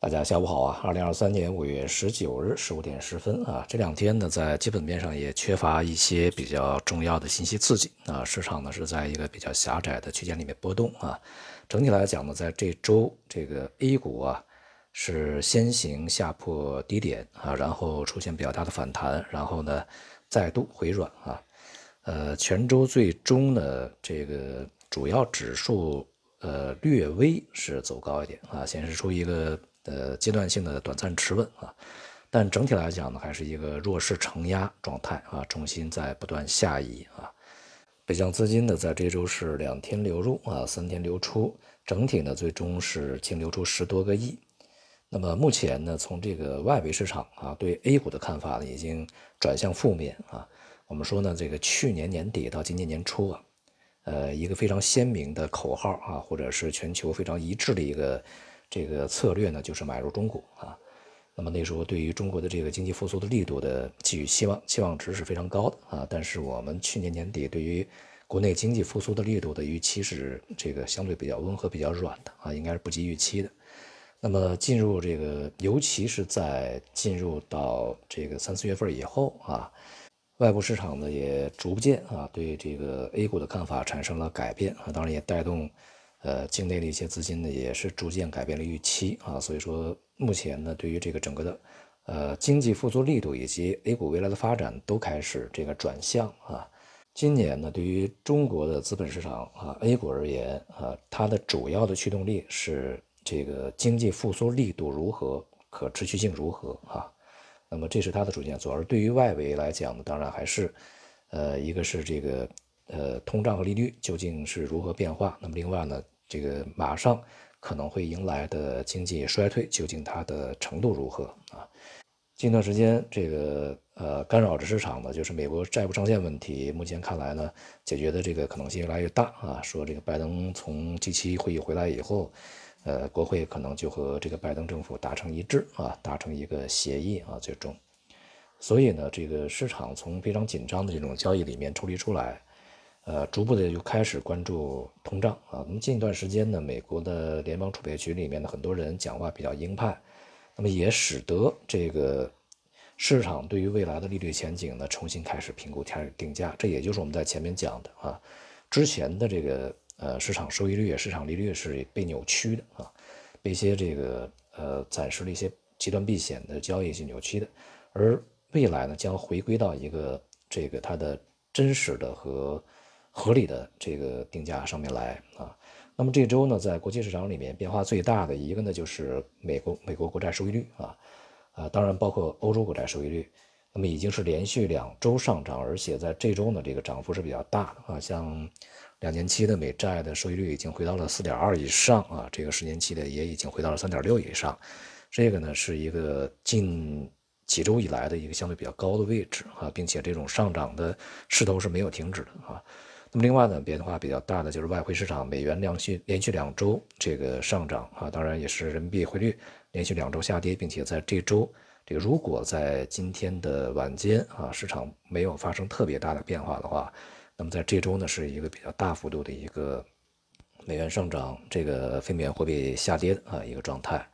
大家下午好啊！二零二三年五月十九日十五点十分啊，这两天呢，在基本面上也缺乏一些比较重要的信息刺激啊，市场呢是在一个比较狭窄的区间里面波动啊。整体来讲呢，在这周这个 A 股啊是先行下破低点啊，然后出现比较大的反弹，然后呢再度回软啊。呃，全周最终呢，这个主要指数呃略微是走高一点啊，显示出一个。呃，阶段性的短暂持稳啊，但整体来讲呢，还是一个弱势承压状态啊，重心在不断下移啊。北向资金呢，在这周是两天流入啊，三天流出，整体呢，最终是净流出十多个亿。那么目前呢，从这个外围市场啊，对 A 股的看法呢，已经转向负面啊。我们说呢，这个去年年底到今年年初啊，呃，一个非常鲜明的口号啊，或者是全球非常一致的一个。这个策略呢，就是买入中股啊。那么那时候对于中国的这个经济复苏的力度的寄予希望，期望值是非常高的啊。但是我们去年年底对于国内经济复苏的力度的预期是这个相对比较温和、比较软的啊，应该是不及预期的。那么进入这个，尤其是在进入到这个三四月份以后啊，外部市场呢也逐渐啊对这个 A 股的看法产生了改变啊，当然也带动。呃，境内的一些资金呢，也是逐渐改变了预期啊，所以说目前呢，对于这个整个的呃经济复苏力度以及 A 股未来的发展都开始这个转向啊。今年呢，对于中国的资本市场啊 A 股而言啊，它的主要的驱动力是这个经济复苏力度如何，可持续性如何啊。那么这是它的主线，而对于外围来讲呢，当然还是呃一个是这个。呃，通胀和利率究竟是如何变化？那么另外呢，这个马上可能会迎来的经济衰退，究竟它的程度如何啊？近段时间这个呃干扰着市场的，就是美国债务上限问题，目前看来呢，解决的这个可能性越来越大啊。说这个拜登从 G7 会议回来以后，呃，国会可能就和这个拜登政府达成一致啊，达成一个协议啊，最终，所以呢，这个市场从非常紧张的这种交易里面抽离出来。呃，逐步的就开始关注通胀啊。那么近一段时间呢，美国的联邦储备局里面的很多人讲话比较鹰派，那么也使得这个市场对于未来的利率前景呢重新开始评估、开始定价。这也就是我们在前面讲的啊，之前的这个呃市场收益率、市场利率是被扭曲的啊，被一些这个呃暂时的一些极端避险的交易去扭曲的，而未来呢将回归到一个这个它的真实的和。合理的这个定价上面来啊，那么这周呢，在国际市场里面变化最大的一个呢，就是美国美国国债收益率啊，啊，当然包括欧洲国债收益率，那么已经是连续两周上涨，而且在这周呢，这个涨幅是比较大的啊，像两年期的美债的收益率已经回到了四点二以上啊，这个十年期的也已经回到了三点六以上，这个呢是一个近几周以来的一个相对比较高的位置啊，并且这种上涨的势头是没有停止的啊。那么另外呢，变化比较大的就是外汇市场，美元连续连续两周这个上涨啊，当然也是人民币汇率连续两周下跌，并且在这周这个如果在今天的晚间啊，市场没有发生特别大的变化的话，那么在这周呢是一个比较大幅度的一个美元上涨，这个非美元货币下跌啊一个状态，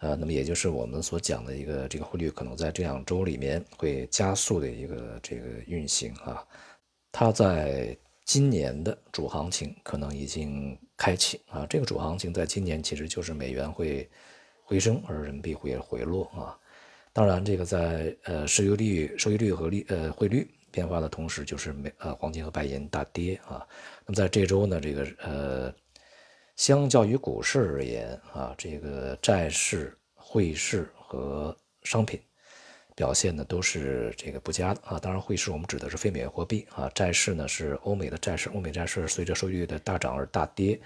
呃，那么也就是我们所讲的一个这个汇率可能在这两周里面会加速的一个这个运行啊，它在。今年的主行情可能已经开启啊，这个主行情在今年其实就是美元会回升，而人民币会回落啊。当然，这个在呃收益率、收益率和利呃汇率变化的同时，就是美呃黄金和白银大跌啊。那么在这周呢，这个呃相较于股市而言啊，这个债市、汇市和商品。表现呢都是这个不佳的啊，当然汇市我们指的是非美元货币啊，债市呢是欧美的债市，欧美债市随着收益率的大涨而大跌，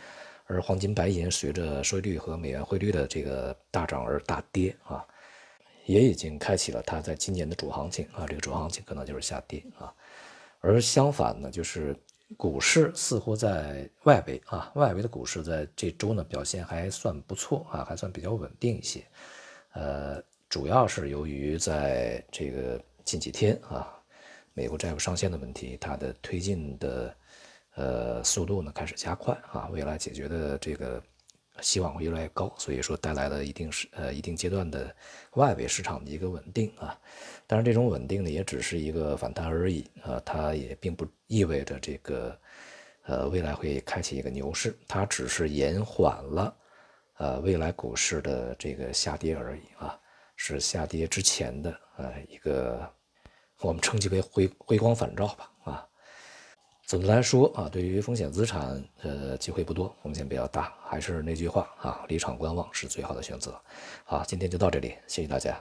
而黄金白银随着收益率和美元汇率的这个大涨而大跌啊，也已经开启了它在今年的主行情啊，这个主行情可能就是下跌啊，而相反呢，就是股市似乎在外围啊，外围的股市在这周呢表现还算不错啊，还算比较稳定一些，呃。主要是由于在这个近几天啊，美国债务上限的问题，它的推进的呃速度呢开始加快啊，未来解决的这个希望会越来越高，所以说带来了一定是呃一定阶段的外围市场的一个稳定啊。当然，这种稳定呢也只是一个反弹而已啊，它也并不意味着这个呃未来会开启一个牛市，它只是延缓了呃未来股市的这个下跌而已啊，是下跌之前的呃一个我们称其为回回光返照吧啊。总的来说啊，对于风险资产，呃，机会不多，风险比较大，还是那句话啊，离场观望是最好的选择。好，今天就到这里，谢谢大家。